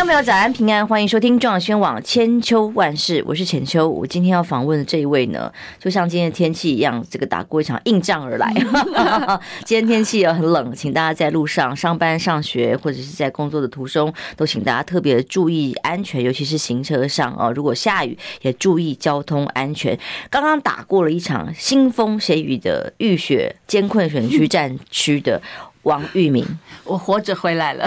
听众朋友，早安平安，欢迎收听中广宣网千秋万世，我是浅秋。我今天要访问的这一位呢，就像今天的天气一样，这个打过一场硬仗而来。今天天气也很冷，请大家在路上上班、上学或者是在工作的途中，都请大家特别注意安全，尤其是行车上哦。如果下雨，也注意交通安全。刚刚打过了一场腥风血雨的浴血艰困选区战区的。王玉敏，我活着回来了，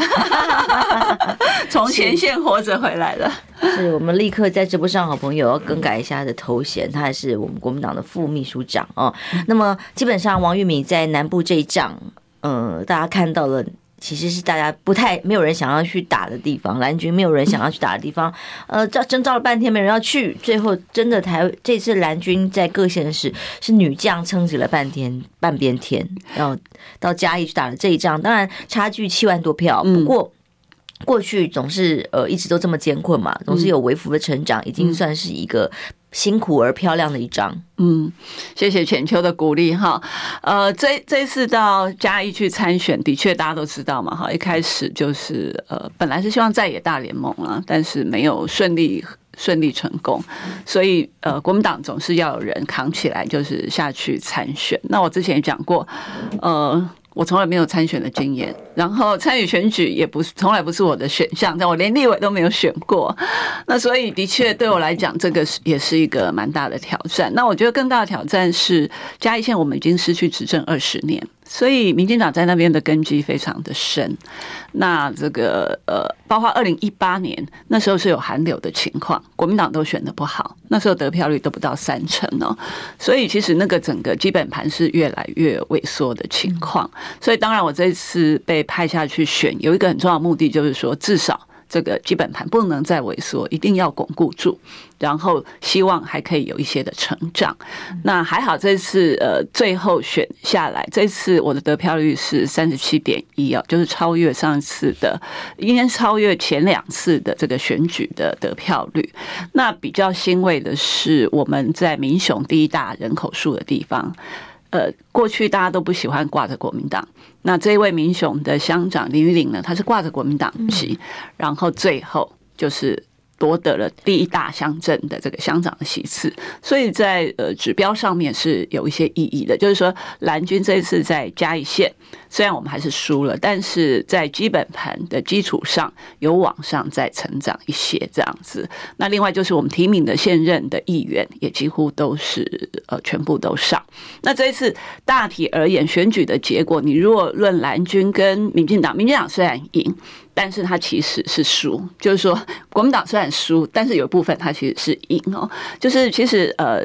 从前线活着回来了。是我们立刻在直播上，好朋友要更改一下他的头衔，他还是我们国民党的副秘书长哦。那么基本上，王玉敏在南部这一仗，嗯，大家看到了。其实是大家不太没有人想要去打的地方，蓝军没有人想要去打的地方，呃，召征召了半天没人要去，最后真的台这次蓝军在各县市是女将撑起了半天半边天，然后到嘉义去打了这一仗，当然差距七万多票，不过过去总是呃一直都这么艰困嘛，总是有微幅的成长，已经算是一个。辛苦而漂亮的一张，嗯，谢谢浅秋的鼓励哈。呃，这这次到嘉义去参选，的确大家都知道嘛哈。一开始就是呃，本来是希望在野大联盟啊，但是没有顺利顺利成功，所以呃，国民党总是要有人扛起来，就是下去参选。那我之前也讲过，呃。我从来没有参选的经验，然后参与选举也不是从来不是我的选项，但我连立委都没有选过，那所以的确对我来讲，这个是也是一个蛮大的挑战。那我觉得更大的挑战是嘉义县我们已经失去执政二十年。所以，民进党在那边的根基非常的深。那这个呃，包括二零一八年那时候是有寒流的情况，国民党都选得不好，那时候得票率都不到三成哦。所以，其实那个整个基本盘是越来越萎缩的情况。所以，当然我这次被派下去选，有一个很重要的目的，就是说至少。这个基本盘不能再萎缩，一定要巩固住，然后希望还可以有一些的成长。那还好，这次呃最后选下来，这次我的得票率是三十七点一啊，就是超越上次的，应该超越前两次的这个选举的得票率。那比较欣慰的是，我们在民雄第一大人口数的地方。呃，过去大家都不喜欢挂着国民党，那这一位民雄的乡长林玉玲呢，他是挂着国民党旗，然后最后就是。夺得了第一大乡镇的这个乡长的席次，所以在呃指标上面是有一些意义的。就是说，蓝军这一次在嘉义县，虽然我们还是输了，但是在基本盘的基础上有往上再成长一些这样子。那另外就是我们提名的现任的议员也几乎都是呃全部都上。那这一次大体而言，选举的结果，你如果论蓝军跟民进党，民进党虽然赢。但是他其实是输，就是说国民党虽然输，但是有一部分他其实是赢哦。就是其实呃，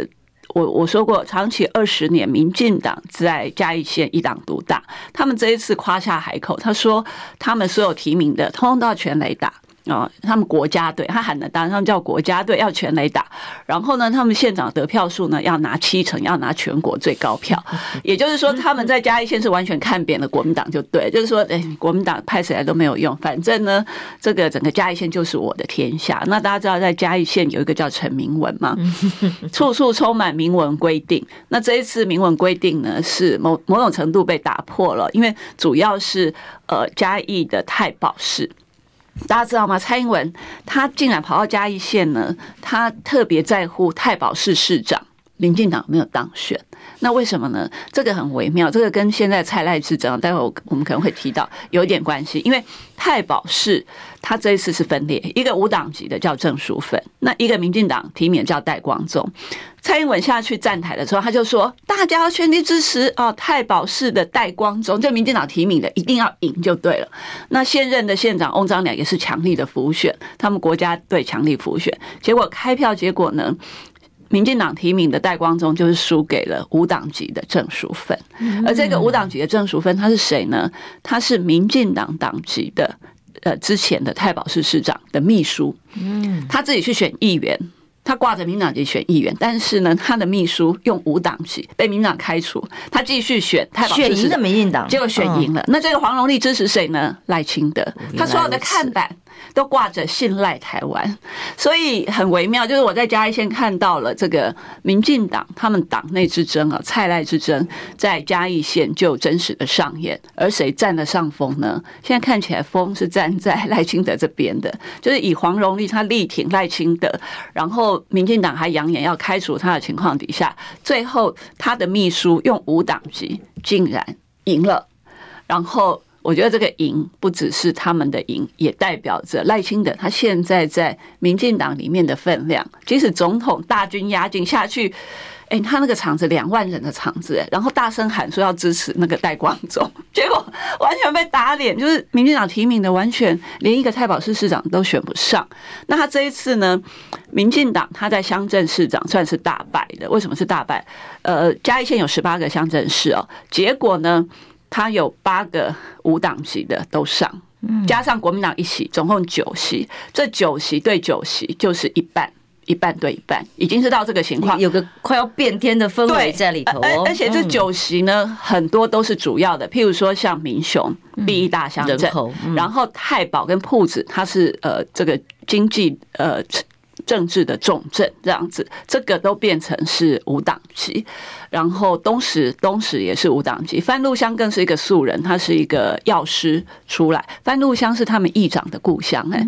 我我说过，长期二十年，民进党在嘉义县一党独大，他们这一次夸下海口，他说他们所有提名的，通通都要全垒打。哦，他们国家队，他喊的当然他们叫国家队，要全垒打。然后呢，他们县长得票数呢要拿七成，要拿全国最高票。也就是说，他们在嘉义县是完全看扁了国民党，就对，就是说，哎，国民党派谁来都没有用，反正呢，这个整个嘉义县就是我的天下。那大家知道，在嘉义县有一个叫陈明文嘛，处处充满明文规定。那这一次明文规定呢，是某某种程度被打破了，因为主要是呃嘉义的太保市。大家知道吗？蔡英文他竟然跑到嘉义县呢，他特别在乎太保市市长，民进党没有当选。那为什么呢？这个很微妙，这个跟现在蔡赖之争，待会我我们可能会提到有一点关系。因为太保市他这一次是分裂，一个无党籍的叫郑淑芬，那一个民进党提名叫戴光宗。蔡英文下去站台的时候，他就说大家要全力支持哦，太保市的戴光宗，就民进党提名的一定要赢就对了。那现任的县长翁章良也是强力的辅选，他们国家队强力辅选，结果开票结果呢？民进党提名的戴光宗就是输给了无党籍的郑淑芬，而这个无党籍的郑淑芬他是谁呢？他是民进党党籍的，呃，之前的太保市市长的秘书，嗯，他自己去选议员。他挂着民党籍选议员，但是呢，他的秘书用无党籍被民党开除，他继续选太保市，选赢的民进党，结果选赢了。那这个黄荣利支持谁呢？赖清德，他所有的看板都挂着信赖台湾，所以很微妙。就是我在嘉义县看到了这个民进党他们党内之争啊，蔡赖之争，在嘉义县就真实的上演。而谁占了上风呢？现在看起来风是站在赖清德这边的，就是以黄荣立他力挺赖清德，然后民进党还扬言要开除他的情况底下，最后他的秘书用无党籍竟然赢了，然后。我觉得这个赢不只是他们的赢，也代表着赖清德他现在在民进党里面的分量。即使总统大军压境下去，哎，他那个场子两万人的场子，然后大声喊说要支持那个戴光宗，结果完全被打脸，就是民进党提名的完全连一个太保市市长都选不上。那他这一次呢，民进党他在乡镇市长算是大败的。为什么是大败？呃，嘉义县有十八个乡镇市哦，结果呢？他有八个五党籍的都上，加上国民党一席，总共九席。这九席对九席就是一半，一半对一半，已经是到这个情况，有个快要变天的氛围在里头。而而且这九席呢，很多都是主要的，譬如说像民雄第一大乡镇，然后太保跟铺子，它是呃这个经济呃政治的重镇，这样子，这个都变成是五党籍。然后东石，东石也是无党籍，范路香更是一个素人，他是一个药师出来。范路香是他们议长的故乡，哎，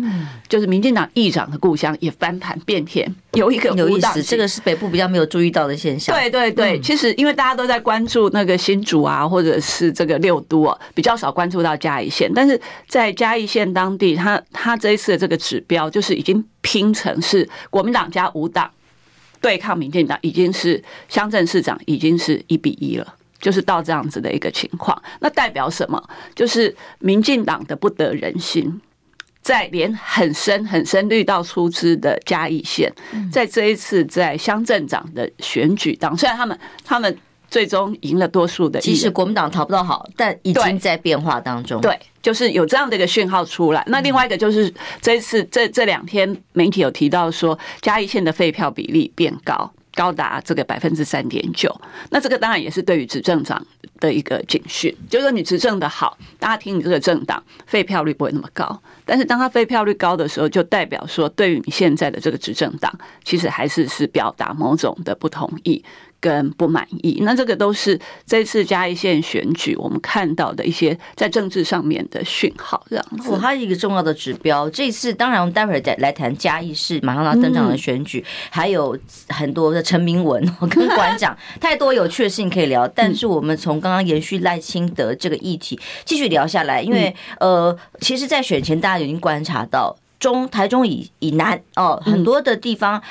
就是民进党议长的故乡，也翻盘变天，有一个无党籍，这个是北部比较没有注意到的现象。对对对，其实因为大家都在关注那个新竹啊，或者是这个六都啊，比较少关注到嘉义县。但是在嘉义县当地，他他这一次的这个指标，就是已经拼成是国民党加五党。对抗民进党已经是乡镇市长已经是一比一了，就是到这样子的一个情况。那代表什么？就是民进党的不得人心，在连很深很深绿到出枝的嘉义县，在这一次在乡镇长的选举当，虽然他们他们。最终赢了多数的，即使国民党讨不到好，但已经在变化当中。对，就是有这样的一个讯号出来。那另外一个就是这一次这这两天媒体有提到说，嘉义县的废票比例变高，高达这个百分之三点九。那这个当然也是对于执政党的一个警讯，就是说你执政的好，大家听你这个政党废票率不会那么高。但是当他废票率高的时候，就代表说对于你现在的这个执政党，其实还是是表达某种的不同意。跟不满意，那这个都是这次嘉义县选举我们看到的一些在政治上面的讯号，这样子。它是一个重要的指标。这次当然，我们待会儿再来谈嘉义市马上要登场的选举，还有很多的陈明文 跟馆长，太多有趣的事情可以聊。但是我们从刚刚延续赖清德这个议题继续聊下来，因为呃，其实，在选前大家已经观察到中台中以以南哦，很多的地方。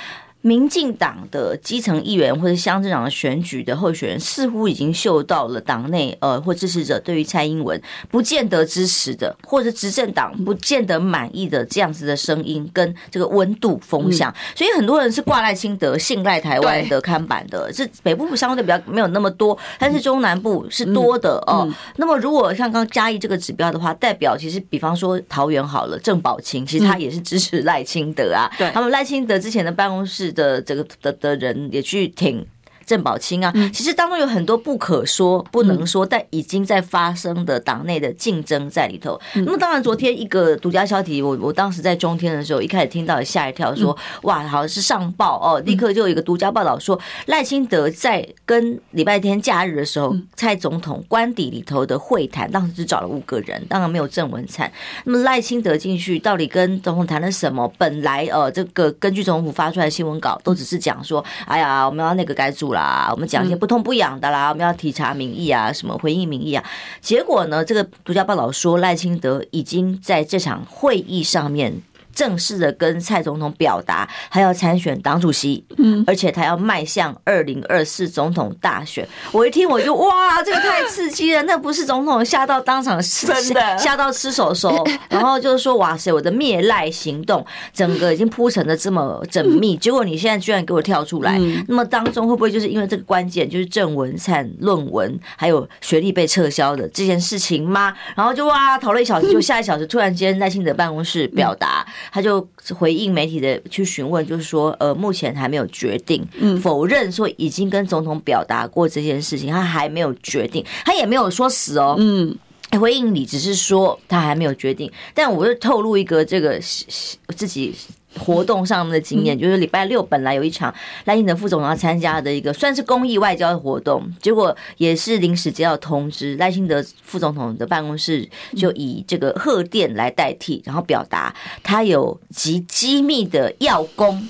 民进党的基层议员或者乡镇长的选举的候选人，似乎已经嗅到了党内呃或支持者对于蔡英文不见得支持的，或者执政党不见得满意的这样子的声音跟这个温度风向，所以很多人是挂赖清德、信赖台湾的看板的。是北部相对比较没有那么多，但是中南部是多的哦。那么如果像刚嘉义这个指标的话，代表其实比方说桃园好了，郑宝清其实他也是支持赖清德啊。对，他们赖清德之前的办公室。的这个的的人也去挺郑宝清啊，其实当中有很多不可说、不能说，但已经在发生的党内的竞争在里头。那么当然，昨天一个独家消息，我我当时在中天的时候，一开始听到吓一跳，说哇，好像是上报哦，立刻就有一个独家报道说赖清德在跟礼拜天假日的时候，蔡总统官邸里头的会谈，当时只找了五个人，当然没有郑文灿。那么赖清德进去到底跟总统谈了什么？本来呃，这个根据总统府发出来的新闻稿，都只是讲说，哎呀，我们要那个改组了。啊，我们讲一些不痛不痒的啦，我们要体察民意啊，什么回应民意啊？结果呢，这个独家报道说赖清德已经在这场会议上面。正式的跟蔡总统表达，他要参选党主席，嗯，而且他要迈向二零二四总统大选。我一听我就哇，这个太刺激了！那不是总统吓到当场真的吓到吃手手，然后就是说哇塞，我的灭赖行动整个已经铺陈的这么缜密，结果你现在居然给我跳出来，那么当中会不会就是因为这个关键，就是郑文灿论文还有学历被撤销的这件事情吗？然后就哇讨论一小时，就下一小时突然间赖清德办公室表达。他就回应媒体的去询问，就是说，呃，目前还没有决定，否认说已经跟总统表达过这件事情，他还没有决定，他也没有说死哦，嗯，回应你，只是说他还没有决定。但我就透露一个这个自己。活动上的经验，就是礼拜六本来有一场赖清德副总统要参加的一个算是公益外交的活动，结果也是临时接到通知，赖清德副总统的办公室就以这个贺电来代替，然后表达他有极机密的要工。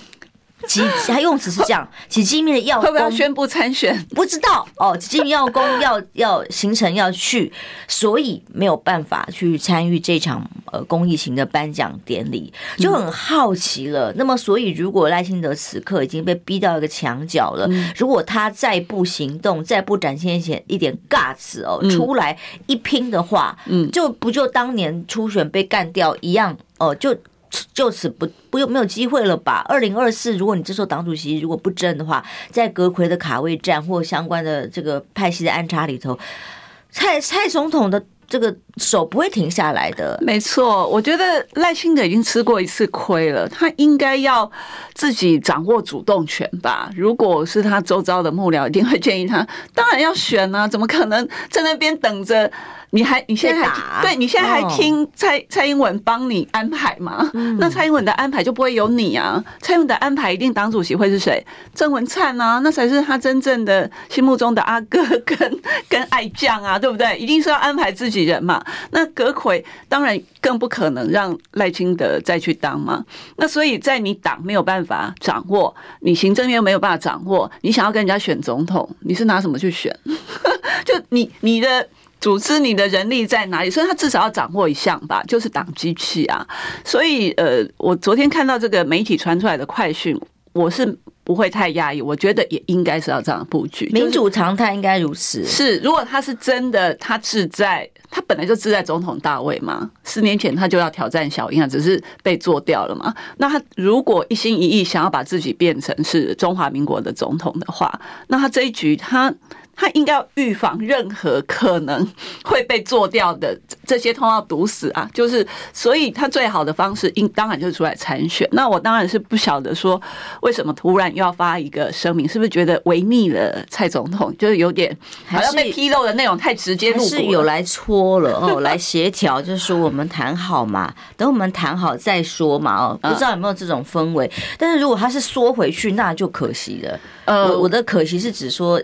极，他用词是这样，极机密的要工会不会要宣布参选？不知道哦，极机密 要工要要行程要去，所以没有办法去参与这场呃公益型的颁奖典礼，就很好奇了。那么，所以如果赖清德此刻已经被逼到一个墙角了，如果他再不行动，再不展现一些一点 guts 哦，出来一拼的话，嗯，就不就当年初选被干掉一样哦，就。就此不不用没有机会了吧？二零二四，如果你这时候党主席如果不争的话，在阁魁的卡位战或相关的这个派系的安插里头，蔡蔡总统的这个手不会停下来的。没错，我觉得赖清德已经吃过一次亏了，他应该要自己掌握主动权吧。如果是他周遭的幕僚，一定会建议他，当然要选啊，怎么可能在那边等着？你还你现在还对你现在还听蔡蔡英文帮你安排吗？那蔡英文的安排就不会有你啊！蔡英文的安排一定党主席会是谁？郑文灿啊，那才是他真正的心目中的阿哥跟 跟爱将啊，对不对？一定是要安排自己人嘛。那阁揆当然更不可能让赖清德再去当嘛。那所以在你党没有办法掌握，你行政院没有办法掌握，你想要跟人家选总统，你是拿什么去选？就你你的。组织你的人力在哪里？所以他至少要掌握一项吧，就是党机器啊。所以呃，我昨天看到这个媒体传出来的快讯，我是不会太压抑。我觉得也应该是要这样布局，民主常态应该如此。是，如果他是真的，他志在，他本来就志在总统大位嘛。四年前他就要挑战小英啊，只是被做掉了嘛。那他如果一心一意想要把自己变成是中华民国的总统的话，那他这一局他。他应该要预防任何可能会被做掉的这些通道堵死啊！就是，所以他最好的方式，应当然就是出来参选。那我当然是不晓得说，为什么突然又要发一个声明，是不是觉得违逆了蔡总统？就是有点好像被披露的内容太直接，是有来搓了哦，来协调，就是说我们谈好嘛，等我们谈好再说嘛哦，不知道有没有这种氛围？但是如果他是缩回去，那就可惜了。呃，我我的可惜是指说。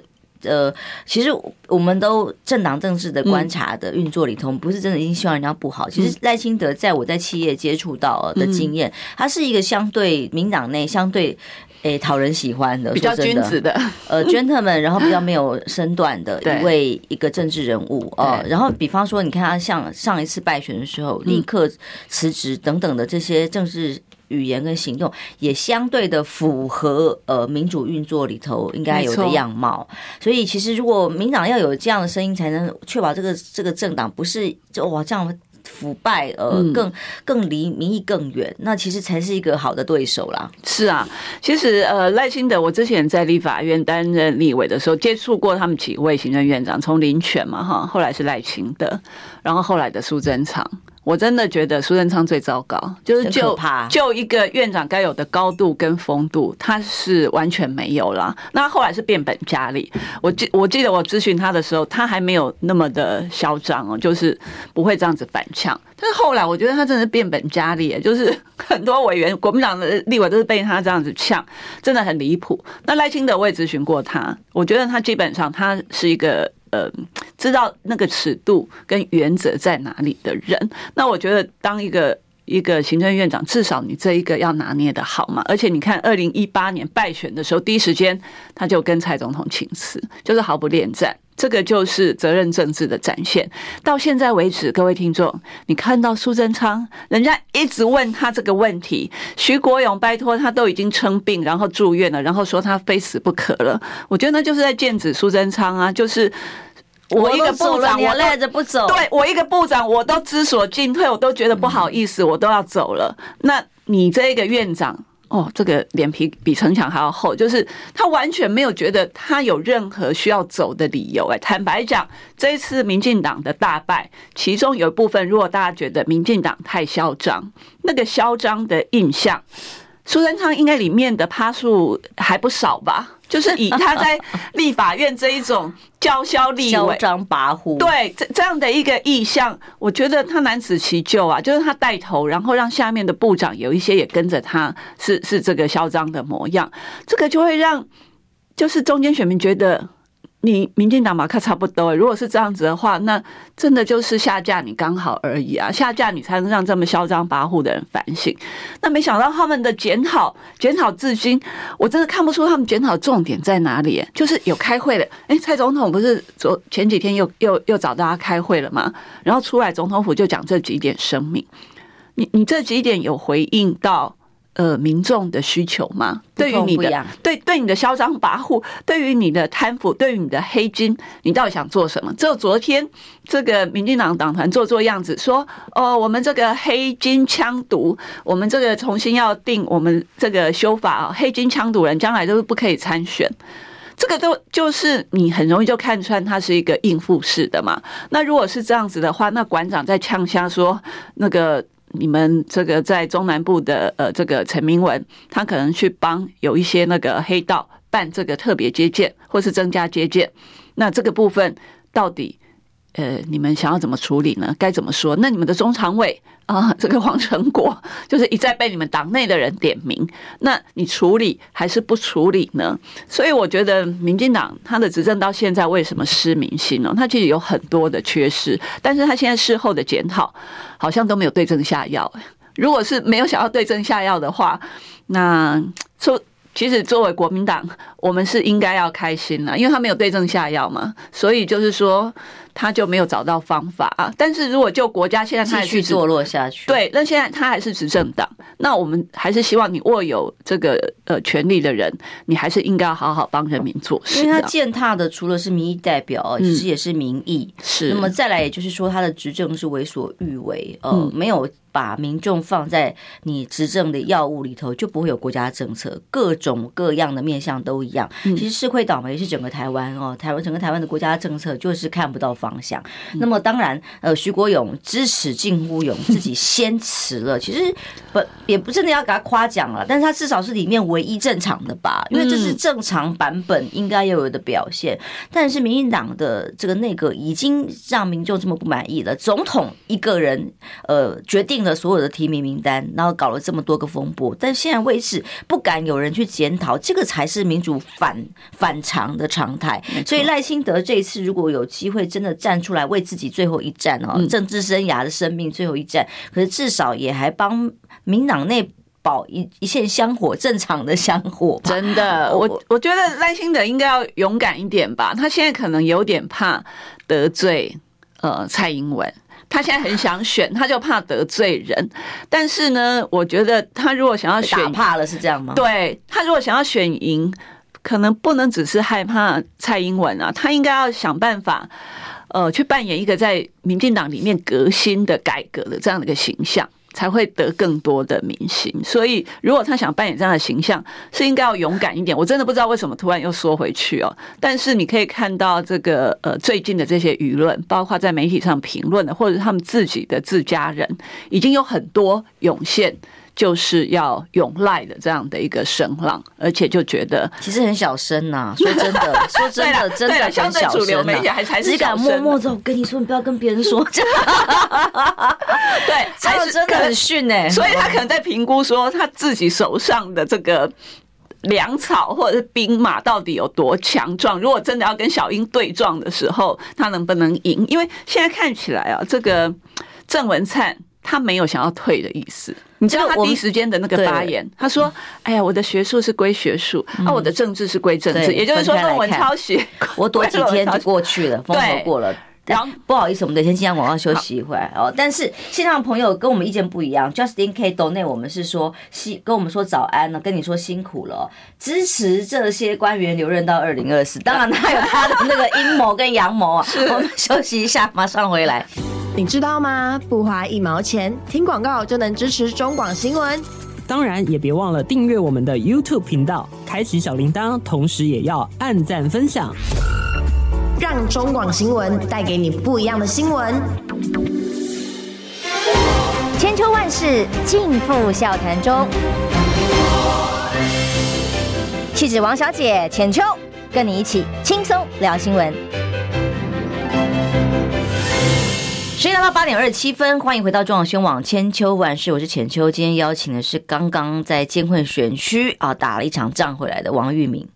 呃，其实我们都政党政治的观察的运作里头，不是真的一定希望人家不好。其实赖清德在我在企业接触到的经验，他是一个相对民党内相对诶讨人喜欢的，比较君子的，呃，gentleman，然后比较没有身段的 一位一个政治人物呃，然后比方说，你看他像上一次败选的时候，立刻辞职等等的这些政治。语言跟行动也相对的符合呃民主运作里头应该有的样貌，所以其实如果民党要有这样的声音，才能确保这个这个政党不是就哇这样腐败呃更更离民意更远，那其实才是一个好的对手啦。是啊，其实呃赖清德，我之前在立法院担任立委的时候，接触过他们几位行政院长，从林权嘛哈，后来是赖清德，然后后来的苏贞昌。我真的觉得苏贞昌最糟糕，就是就就一个院长该有的高度跟风度，他是完全没有了。那后来是变本加厉。我记我记得我咨询他的时候，他还没有那么的嚣张哦，就是不会这样子反呛。但是后来我觉得他真的是变本加厉，就是很多委员国民党的立委都是被他这样子呛，真的很离谱。那赖清德我也咨询过他，我觉得他基本上他是一个。呃，知道那个尺度跟原则在哪里的人，那我觉得当一个一个行政院长，至少你这一个要拿捏得好嘛。而且你看，二零一八年败选的时候，第一时间他就跟蔡总统请辞，就是毫不恋战，这个就是责任政治的展现。到现在为止，各位听众，你看到苏贞昌，人家一直问他这个问题，徐国勇拜托他都已经称病，然后住院了，然后说他非死不可了。我觉得那就是在剑指苏贞昌啊，就是。我一个部长，我赖着不走。对，我一个部长，我都知所进退，我都觉得不好意思，我都要走了。那你这个院长，哦，这个脸皮比城墙还要厚，就是他完全没有觉得他有任何需要走的理由。哎，坦白讲，这一次民进党的大败，其中有一部分，如果大家觉得民进党太嚣张，那个嚣张的印象。苏贞昌应该里面的趴数还不少吧？就是以他在 立法院这一种叫嚣立委、嚣张跋扈，对这这样的一个意向，我觉得他难辞其咎啊。就是他带头，然后让下面的部长有一些也跟着他，是是这个嚣张的模样，这个就会让就是中间选民觉得。你民进党马克差不多，如果是这样子的话，那真的就是下架你刚好而已啊！下架你才能让这么嚣张跋扈的人反省。那没想到他们的检讨，检讨至今，我真的看不出他们检讨重点在哪里。就是有开会了，哎，蔡总统不是昨前几天又又又找大家开会了吗？然后出来总统府就讲这几点声明，你你这几点有回应到？呃，民众的需求吗？对于你的对对你的嚣张跋扈，对于你的贪腐，对于你的黑金，你到底想做什么？只有昨天这个民进党党团做做样子，说哦，我们这个黑金枪毒，我们这个重新要定我们这个修法，黑金枪毒人将来都是不可以参选。这个都就是你很容易就看穿它是一个应付式的嘛。那如果是这样子的话，那馆长在呛声说那个。你们这个在中南部的呃，这个陈明文，他可能去帮有一些那个黑道办这个特别接见，或是增加接见，那这个部分到底？呃，你们想要怎么处理呢？该怎么说？那你们的中常委 啊，这个黄成国 就是一再被你们党内的人点名，那你处理还是不处理呢？所以我觉得民进党他的执政到现在为什么失民心呢？他其实有很多的缺失，但是他现在事后的检讨好像都没有对症下药。如果是没有想要对症下药的话，那说。其实作为国民党，我们是应该要开心了，因为他没有对症下药嘛，所以就是说他就没有找到方法啊。但是如果就国家现在他继续堕落下去，对，那现在他还是执政党，那我们还是希望你握有这个呃权力的人，你还是应该要好好帮人民做事。因为他践踏的除了是民意代表，其实也是民意。是，那么再来，也就是说他的执政是为所欲为，呃，没有。把民众放在你执政的药物里头，就不会有国家政策，各种各样的面向都一样。其实是会倒霉是整个台湾哦，台湾整个台湾的国家政策就是看不到方向。那么当然，呃，徐国勇支持近乎勇自己先辞了，其实不也不真的要给他夸奖了，但是他至少是里面唯一正常的吧，因为这是正常版本应该要有的表现。但是民进党的这个内阁已经让民众这么不满意了，总统一个人呃决定。了所有的提名名单，然后搞了这么多个风波，但现在为止不敢有人去检讨，这个才是民主反反常的常态。所以赖清德这一次如果有机会真的站出来为自己最后一战哦，政治生涯的生命最后一战，可是至少也还帮民党内保一一线香火，正常的香火。真的，我我觉得赖清德应该要勇敢一点吧，他现在可能有点怕得罪呃蔡英文。他现在很想选，他就怕得罪人。但是呢，我觉得他如果想要选，怕了是这样吗？对，他如果想要选赢，可能不能只是害怕蔡英文啊，他应该要想办法，呃，去扮演一个在民进党里面革新的改革的这样的一个形象。才会得更多的民心，所以如果他想扮演这样的形象，是应该要勇敢一点。我真的不知道为什么突然又缩回去哦。但是你可以看到这个呃最近的这些舆论，包括在媒体上评论的，或者他们自己的自家人，已经有很多涌现。就是要永赖的这样的一个声浪，而且就觉得其实很小声呐、啊。说真的，说真的，真的很小声呐、啊。只敢默默的，我跟你说，你不要跟别人说。对，还是真的很逊哎。所以他可能在评估说，他自己手上的这个粮草或者是兵马到底有多强壮。如果真的要跟小英对撞的时候，他能不能赢？因为现在看起来啊，这个郑文灿。他没有想要退的意思，你知道他第一时间的那个发言，他说：“哎呀，我的学术是归学术，啊，我的政治是归政治。”也就是说，论文抄袭，我躲几天就过去了，风头过了。然后不好意思，我们得先进下广告休息一会儿哦。但是线上的朋友跟我们意见不一样，Justin K Donate 我们是说辛跟我们说早安呢，跟你说辛苦了，支持这些官员留任到二零二四。当然他有他的那个阴谋跟阳谋啊。我们休息一下，马上回来。你知道吗？不花一毛钱，听广告就能支持中广新闻。当然，也别忘了订阅我们的 YouTube 频道，开启小铃铛，同时也要按赞分享，让中广新闻带给你不一样的新闻。千秋万世尽付笑谈中。气质王小姐浅秋，跟你一起轻松聊新闻。时间来到八点二十七分，欢迎回到中广新闻网千秋万世，我是浅秋。今天邀请的是刚刚在监困选区啊打了一场仗回来的王玉明。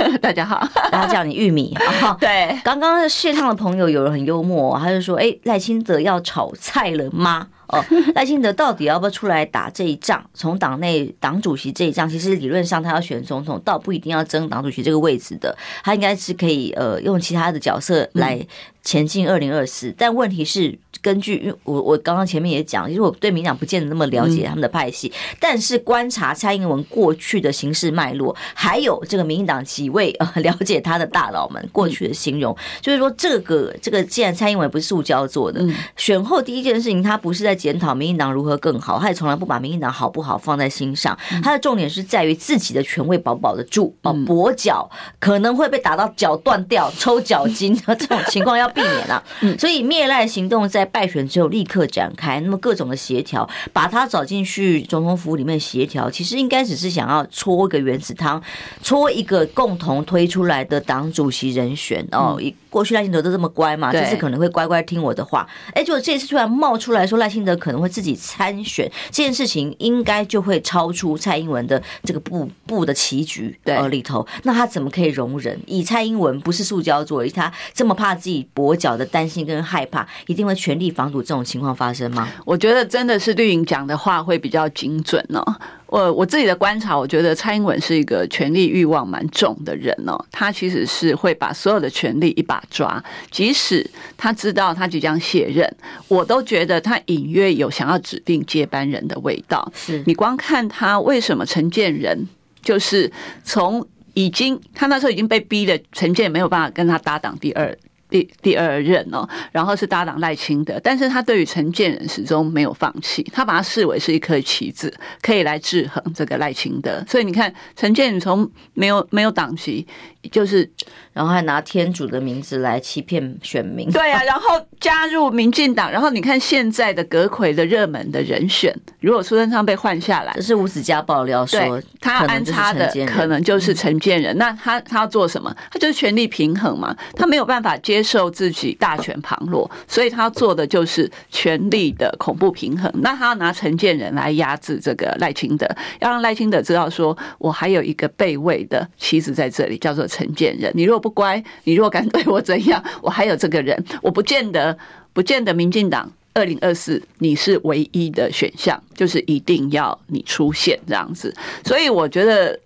大家好，大家叫你玉米啊。对，刚刚线上的朋友有人很幽默，他就说：“哎，赖清德要炒菜了吗？”哦，赖清德到底要不要出来打这一仗？从党内党主席这一仗，其实理论上他要选总统，倒不一定要争党主席这个位置的，他应该是可以呃用其他的角色来前进二零二四。但问题是。根据，因为我我刚刚前面也讲，其实我对民党不见得那么了解他们的派系，但是观察蔡英文过去的行事脉络，还有这个民进党几位呃 了解他的大佬们过去的形容，就是说这个这个既然蔡英文不是塑胶做的，选后第一件事情他不是在检讨民进党如何更好，他也从来不把民进党好不好放在心上，他的重点是在于自己的权位保不保得住哦，跛脚可能会被打到脚断掉、抽脚筋这种情况要避免啊，所以灭赖行动在。败选之后立刻展开，那么各种的协调，把他找进去总统府里面协调，其实应该只是想要搓一个原子汤，搓一个共同推出来的党主席人选哦。一过去赖清德都这么乖嘛，这次可能会乖乖听我的话。哎，结果这次突然冒出来说赖清德可能会自己参选，这件事情应该就会超出蔡英文的这个布布的棋局呃里头。那他怎么可以容忍？以蔡英文不是塑胶做，以他这么怕自己跛脚的担心跟害怕，一定会全力。防堵这种情况发生吗？我觉得真的是绿营讲的话会比较精准哦。我我自己的观察，我觉得蔡英文是一个权力欲望蛮重的人哦。他其实是会把所有的权力一把抓，即使他知道他即将卸任，我都觉得他隐约有想要指定接班人的味道。是你光看他为什么陈建仁，就是从已经他那时候已经被逼的，陈建没有办法跟他搭档第二。第第二任哦，然后是搭档赖清德，但是他对于陈建仁始终没有放弃，他把他视为是一颗棋子，可以来制衡这个赖清德。所以你看，陈建仁从没有没有党籍，就是然后还拿天主的名字来欺骗选民，对啊，然后加入民进党，然后你看现在的阁魁的热门的人选，如果苏贞昌被换下来，这是吴子嘉爆料说他安插的可能就是陈建仁，那他他要做什么？他就是权力平衡嘛，他没有办法接。受自己大权旁落，所以他要做的就是权力的恐怖平衡。那他要拿陈建仁来压制这个赖清德，要让赖清德知道说，我还有一个备位的棋子在这里，叫做陈建人。你如果不乖，你如果敢对我怎样，我还有这个人。我不见得，不见得民进党二零二四你是唯一的选项，就是一定要你出现这样子。所以我觉得。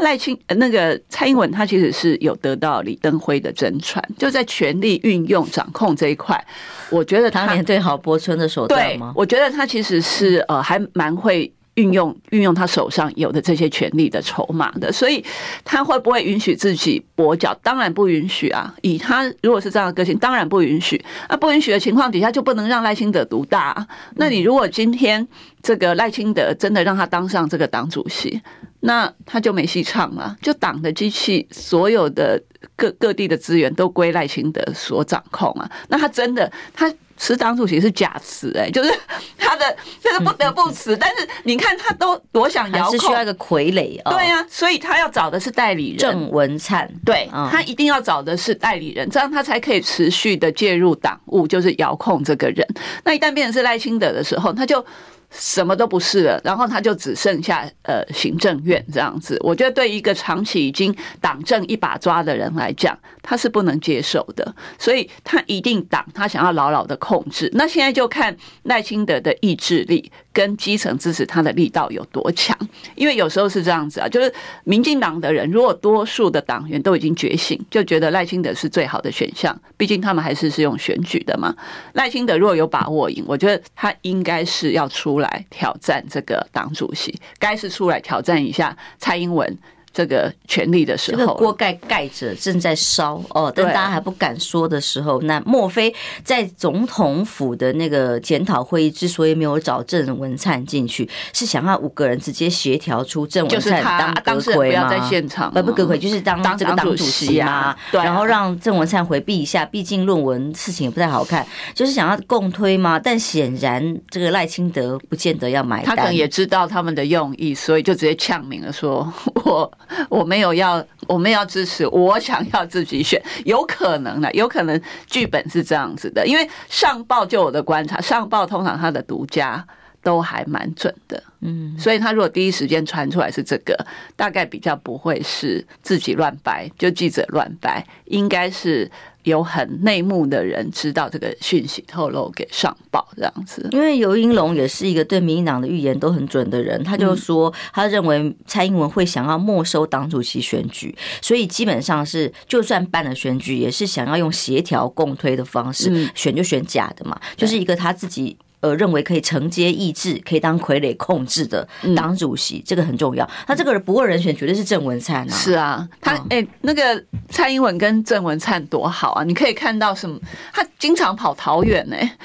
赖清那个蔡英文，他其实是有得到李登辉的真传，就在权力运用掌控这一块，我觉得他当年对郝柏村的手段吗？我觉得他其实是呃还蛮会运用运用他手上有的这些权力的筹码的，所以他会不会允许自己跛脚？当然不允许啊！以他如果是这样的个性，当然不允许。那不允许的情况底下，就不能让赖清德独大。那你如果今天这个赖清德真的让他当上这个党主席，那他就没戏唱了，就党的机器，所有的各各地的资源都归赖清德所掌控啊。那他真的，他辞党主席是假辞，哎，就是他的，就是不得不辞。但是你看他都多想遥控，是需要一个傀儡啊。对呀，所以他要找的是代理人郑文灿，对，他一定要找的是代理人，这样他才可以持续的介入党务，就是遥控这个人。那一旦变成是赖清德的时候，他就。什么都不是了，然后他就只剩下呃行政院这样子。我觉得对一个长期已经党政一把抓的人来讲，他是不能接受的，所以他一定党他想要牢牢的控制。那现在就看赖清德的意志力跟基层支持他的力道有多强，因为有时候是这样子啊，就是民进党的人如果多数的党员都已经觉醒，就觉得赖清德是最好的选项，毕竟他们还是是用选举的嘛。赖清德若有把握赢，我觉得他应该是要出。来挑战这个党主席，该是出来挑战一下蔡英文。这个权力的时候，这个锅盖盖着正在烧哦，但大家还不敢说的时候，那莫非在总统府的那个检讨会议之所以没有找郑文灿进去，是想要五个人直接协调出郑文灿当阁揆吗？不要在现场，不不阁魁就是当这个党主席嘛，对，然后让郑文灿回避一下，毕竟论文事情也不太好看，就是想要共推嘛。但显然这个赖清德不见得要买单，他可能也知道他们的用意，所以就直接呛明了说 我。我没有要，我没有要支持，我想要自己选，有可能的，有可能剧本是这样子的，因为上报就我的观察，上报通常他的独家都还蛮准的，嗯，所以他如果第一时间传出来是这个，大概比较不会是自己乱掰，就记者乱掰，应该是。有很内幕的人知道这个讯息，透露给上报这样子。因为尤英龙也是一个对民进党的预言都很准的人，他就说他认为蔡英文会想要没收党主席选举，所以基本上是就算办了选举，也是想要用协调共推的方式选就选假的嘛，就是一个他自己。呃，认为可以承接意志，可以当傀儡控制的党主席，嗯、这个很重要。他这个人不二人选绝对是郑文灿啊！是啊，他哎、欸，那个蔡英文跟郑文灿多好啊！你可以看到什么？他经常跑桃园呢、欸，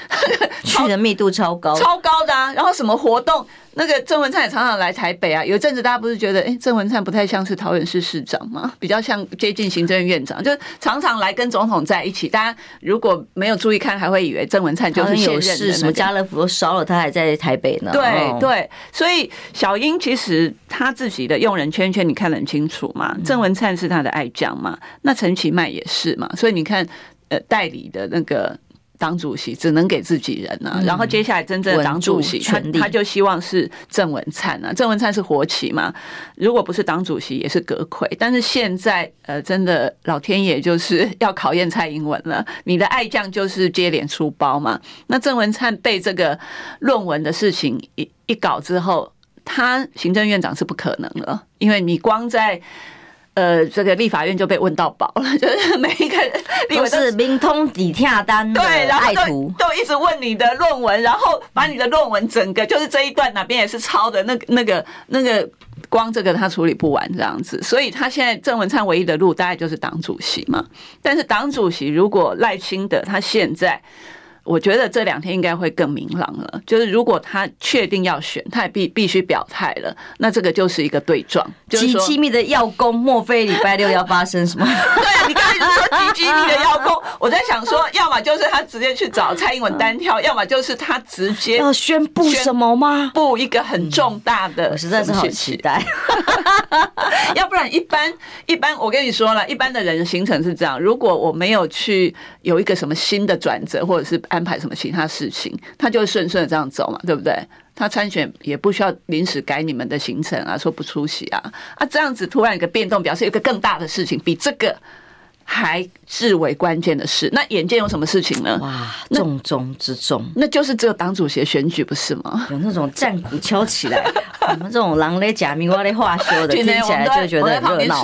去的密度超高，超高的啊！然后什么活动？那个郑文灿也常常来台北啊，有一阵子大家不是觉得，哎，郑文灿不太像是桃园市市长吗？比较像接近行政院长，就常常来跟总统在一起。大家如果没有注意看，还会以为郑文灿就是现任的、那个、什么家乐福都烧了，他还在台北呢。对对，所以小英其实他自己的用人圈圈，你看得很清楚嘛。郑文灿是他的爱将嘛，那陈其迈也是嘛，所以你看，呃，代理的那个。党主席只能给自己人呐、啊，然后接下来真正的党主席，他他就希望是郑文灿啊，郑文灿是国旗嘛，如果不是党主席也是阁魁，但是现在呃，真的老天爷就是 要考验蔡英文了，你的爱将就是接连出包嘛，那郑文灿被这个论文的事情一一搞之后，他行政院长是不可能了，因为你光在。呃，这个立法院就被问到饱了，就是每一个立委都是明通底下单的对，然后都都一直问你的论文，然后把你的论文整个就是这一段哪边也是抄的，那个那个那个光这个他处理不完这样子，所以他现在郑文灿唯一的路大概就是党主席嘛，但是党主席如果赖清德他现在。我觉得这两天应该会更明朗了。就是如果他确定要选，他也必必须表态了。那这个就是一个对撞，极机密的要攻，莫非礼拜六要发生什么？对啊，你刚才说极机密的要攻，我在想说，要么就是他直接去找蔡英文单挑，要么就是他直接要宣布什么吗？布一个很重大的，我实在是好期待。要不然一般一般，我跟你说了，一般的人行程是这样：如果我没有去有一个什么新的转折，或者是。安排什么其他事情，他就会顺顺的这样走嘛，对不对？他参选也不需要临时改你们的行程啊，说不出席啊，啊，这样子突然一个变动，表示有个更大的事情比这个还至为关键的事。那眼见有什么事情呢？哇，重中之重，那就是这个党主席选举，不是吗？有那种战鼓敲起来，我们这种狼嘞假名瓜嘞话说的，听起来就觉得很热闹。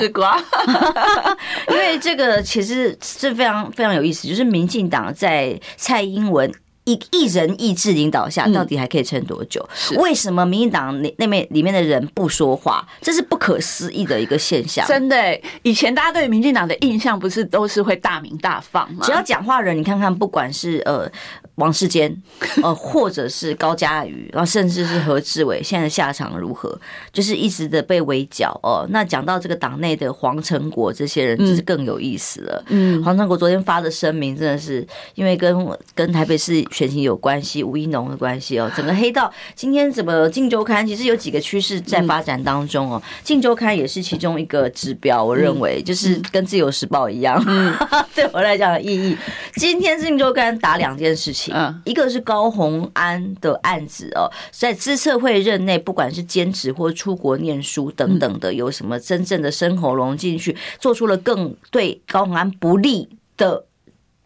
因为这个其实是非常非常有意思，就是民进党在蔡英文。一一人意志领导下，到底还可以撑多久？嗯、为什么民进党那那边里面的人不说话？这是不可思议的一个现象。真的，以前大家对民进党的印象不是都是会大鸣大放吗？只要讲话人，你看看，不管是呃。王世坚，呃，或者是高嘉瑜，然后甚至是何志伟，现在的下场如何？就是一直的被围剿哦。那讲到这个党内的黄成国这些人，就是更有意思了。嗯，黄成国昨天发的声明，真的是因为跟跟台北市选情有关系，吴一农的关系哦。整个黑道今天怎么《镜周刊》其实有几个趋势在发展当中哦，《镜周刊》也是其中一个指标。我认为就是跟《自由时报》一样，嗯，对我来讲的意义。今天《镜周刊》打两件事情。嗯，一个是高红安的案子哦，在资策会任内，不管是兼职或出国念书等等的，有什么真正的生喉咙进去，做出了更对高红安不利的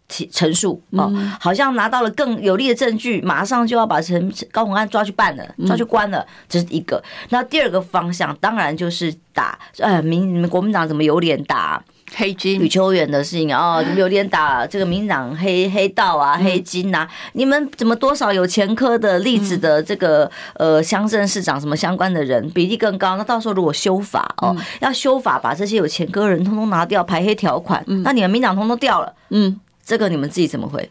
陈述哦，好像拿到了更有利的证据，马上就要把陈高虹安抓去办了，抓去关了，这是一个。那第二个方向，当然就是打，呃，民你们国民党怎么有脸打？黑金。吕秋远的事情哦，你们有点打这个民进党黑黑道啊，黑金呐、啊，你们怎么多少有前科的例子的这个呃乡镇市长什么相关的人比例更高？那到时候如果修法哦，要修法把这些有前科的人通通拿掉，排黑条款，那你们民党通通掉了，嗯，这个你们自己怎么回？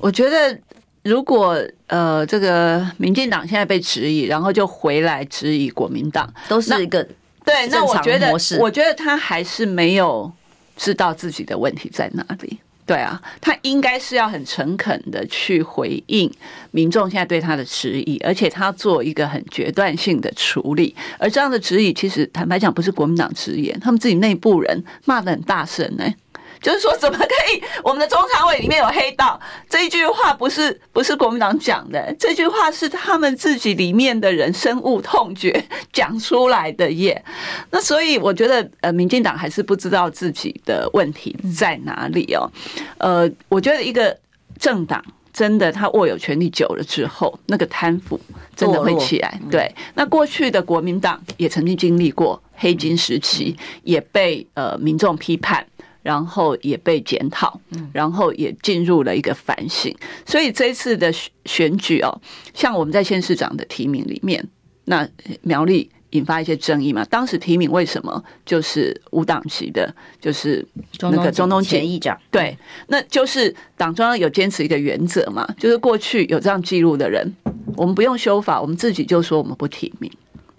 我觉得如果呃这个民进党现在被质疑，然后就回来质疑国民党，都是一个。对，那我觉得，我觉得他还是没有知道自己的问题在哪里。对啊，他应该是要很诚恳的去回应民众现在对他的质疑，而且他做一个很决断性的处理。而这样的质疑，其实坦白讲，不是国民党直言，他们自己内部人骂的很大声呢、欸。就是说，怎么可以？我们的中常委里面有黑道，这一句话不是不是国民党讲的，这句话是他们自己里面的人深恶痛绝讲出来的耶。那所以我觉得，呃，民进党还是不知道自己的问题在哪里哦。呃，我觉得一个政党真的他握有权力久了之后，那个贪腐真的会起来。对，那过去的国民党也曾经经历过黑金时期，也被呃民众批判。然后也被检讨，然后也进入了一个反省。所以这一次的选举哦，像我们在县市长的提名里面，那苗栗引发一些争议嘛。当时提名为什么就是无党籍的，就是那个中东前议长，对，那就是党中央有坚持一个原则嘛，就是过去有这样记录的人，我们不用修法，我们自己就说我们不提名。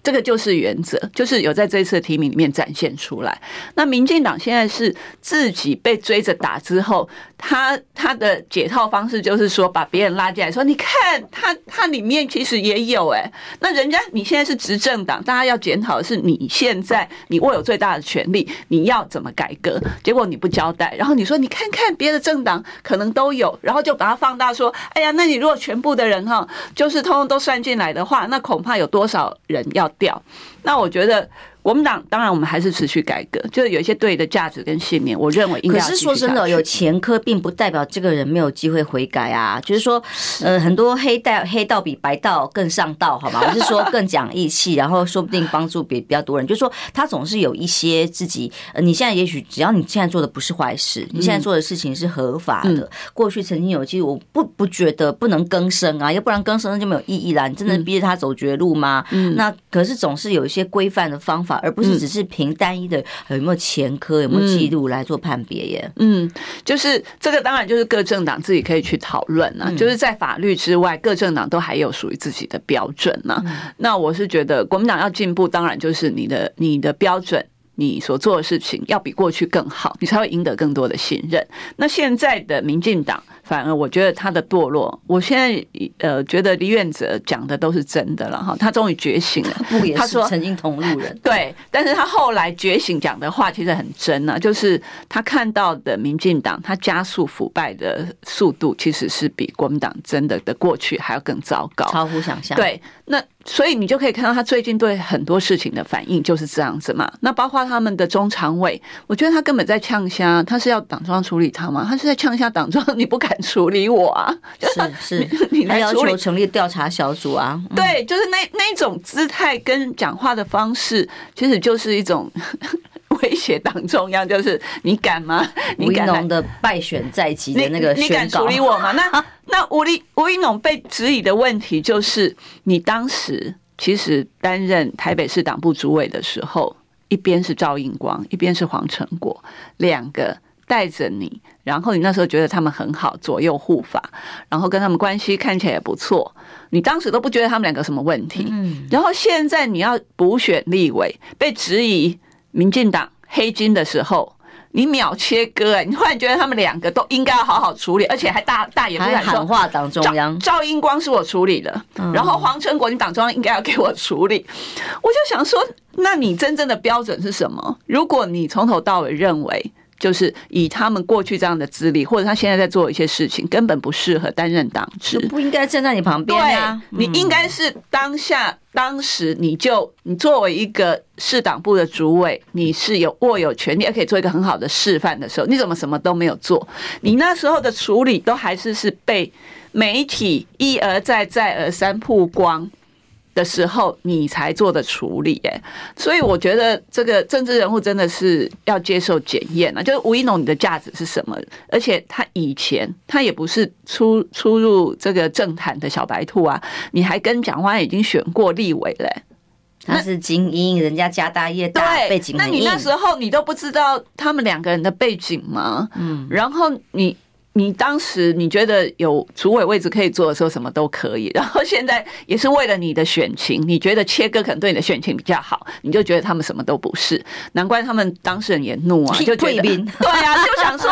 这个就是原则，就是有在这次提名里面展现出来。那民进党现在是自己被追着打之后，他他的解套方式就是说，把别人拉进来，说你看他他里面其实也有哎，那人家你现在是执政党，大家要检讨的是你现在你握有最大的权力，你要怎么改革？结果你不交代，然后你说你看看别的政党可能都有，然后就把它放大说，哎呀，那你如果全部的人哈，就是通通都算进来的话，那恐怕有多少人要。掉，那我觉得。国民党当然，我们还是持续改革，就是有一些对的价值跟信念，我认为应该。可是说真的，有前科并不代表这个人没有机会悔改啊。就是说，呃，很多黑道黑道比白道更上道，好吗？我是说更讲义气，然后说不定帮助比比较多人。就是说，他总是有一些自己，呃，你现在也许只要你现在做的不是坏事，你现在做的事情是合法的。过去曾经有，其实我不不觉得不能更生啊，要不然更生就没有意义啦。你真的逼着他走绝路吗？嗯，那可是总是有一些规范的方法。而不是只是凭单一的有没有前科、有没有记录来做判别耶？嗯，就是这个，当然就是各政党自己可以去讨论啊。就是在法律之外，各政党都还有属于自己的标准呢。那我是觉得国民党要进步，当然就是你的你的标准，你所做的事情要比过去更好，你才会赢得更多的信任。那现在的民进党。反而我觉得他的堕落，我现在呃觉得李远哲讲的都是真的了哈，他终于觉醒了。他说曾经同路人，对，但是他后来觉醒讲的话其实很真啊，就是他看到的民进党，他加速腐败的速度其实是比国民党真的的过去还要更糟糕，超乎想象。对，那。所以你就可以看到他最近对很多事情的反应就是这样子嘛。那包括他们的中常委，我觉得他根本在呛虾，他是要党中央处理他吗？他是在呛虾党中央，你不敢处理我啊？是 是，你来要求成立调查小组啊？对，就是那那种姿态跟讲话的方式，其实就是一种。威胁党中央，就是你敢吗？吴怡农的败选在即的那个你敢处理我吗？那那吴立吴一农被质疑的问题就是，你当时其实担任台北市党部主委的时候，一边是赵应光，一边是黄成国，两个带着你，然后你那时候觉得他们很好，左右护法，然后跟他们关系看起来也不错，你当时都不觉得他们两个什么问题，嗯，然后现在你要补选立委，被质疑。民进党黑金的时候，你秒切割哎！你忽然觉得他们两个都应该要好好处理，而且还大大言不惭喊话党中央。赵英光是我处理的，然后黄成国，你党中央应该要给我处理。我就想说，那你真正的标准是什么？如果你从头到尾认为，就是以他们过去这样的资历，或者他现在在做一些事情，根本不适合担任党职，不应该站在你旁边啊！你应该是当下、当时你就你作为一个市党部的主委，你是有握有权利，而可以做一个很好的示范的时候，你怎么什么都没有做？你那时候的处理都还是是被媒体一而再、再而三曝光。的时候，你才做的处理，哎，所以我觉得这个政治人物真的是要接受检验啊。就是吴一农，你的价值是什么？而且他以前他也不是出出入这个政坛的小白兔啊，你还跟蒋万已经选过立委嘞，他是精英，人家家大业大，背景。那你那时候你都不知道他们两个人的背景吗？嗯，然后你。你当时你觉得有主委位置可以做的时候，什么都可以。然后现在也是为了你的选情，你觉得切割可能对你的选情比较好，你就觉得他们什么都不是。难怪他们当事人也怒啊，就退兵。对啊，就想说，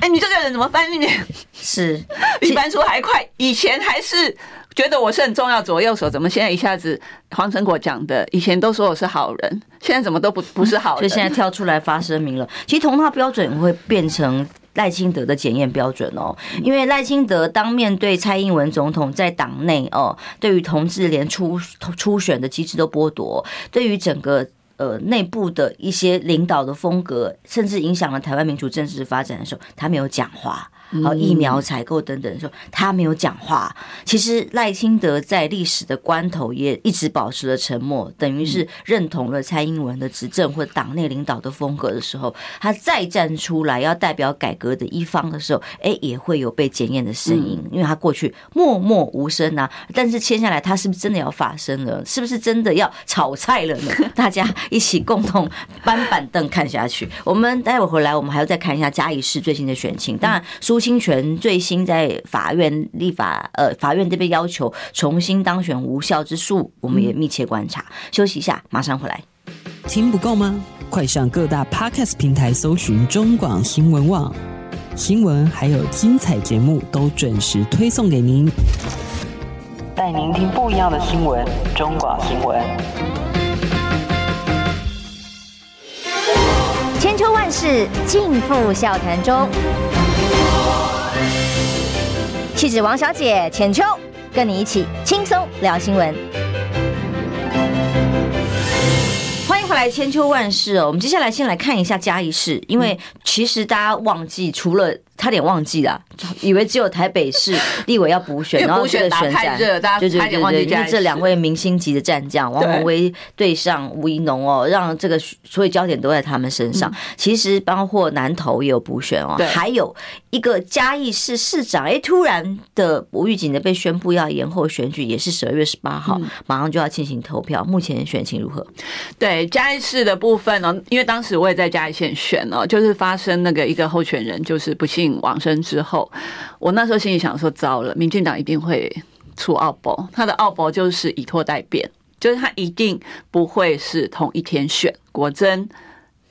哎，你这个人怎么翻脸？是比翻书还快？以前还是觉得我是很重要左右手，怎么现在一下子黄成果讲的，以前都说我是好人，现在怎么都不不是好人？所以现在跳出来发声明了。其实同套标准会变成。赖清德的检验标准哦，因为赖清德当面对蔡英文总统在党内哦，对于同志连初初选的机制都剥夺，对于整个呃内部的一些领导的风格，甚至影响了台湾民主政治发展的时候，他没有讲话。好，疫苗采购等等的时候，他没有讲话。其实赖清德在历史的关头也一直保持了沉默，等于是认同了蔡英文的执政或党内领导的风格的时候，他再站出来要代表改革的一方的时候，哎，也会有被检验的声音，因为他过去默默无声啊。但是签下来他是不是真的要发声了？是不是真的要炒菜了呢？大家一起共同搬板凳看下去。我们待会回来，我们还要再看一下嘉义市最新的选情。当然，苏。清泉最新在法院立法，呃，法院这边要求重新当选无效之诉，我们也密切观察。休息一下，马上回来。听不够吗？快上各大 Podcast 平台搜寻中广新闻网新闻，还有精彩节目都准时推送给您，带您听不一样的新闻。中广新闻，千秋万世尽付笑谈中。气质王小姐浅秋，跟你一起轻松聊新闻。欢迎回来，千秋万世哦。我们接下来先来看一下嘉义市，因为其实大家忘记，除了。差点忘记了，以为只有台北市 立委要补选，然后这个选战，对对对对，因为这两位明星级的战将王宏威对上吴怡农哦，让这个所有焦点都在他们身上。其实包括南投也有补选哦，还有一个嘉义市市长，哎，突然的无预警的被宣布要延后选举，也是十二月十八号，马上就要进行投票。目前选情如何？对嘉义市的部分呢，因为当时我也在嘉义县选哦，就是发生那个一个候选人就是不幸。往生之后，我那时候心里想说：糟了，民进党一定会出奥博，他的奥博就是以拖代变，就是他一定不会是同一天选。果真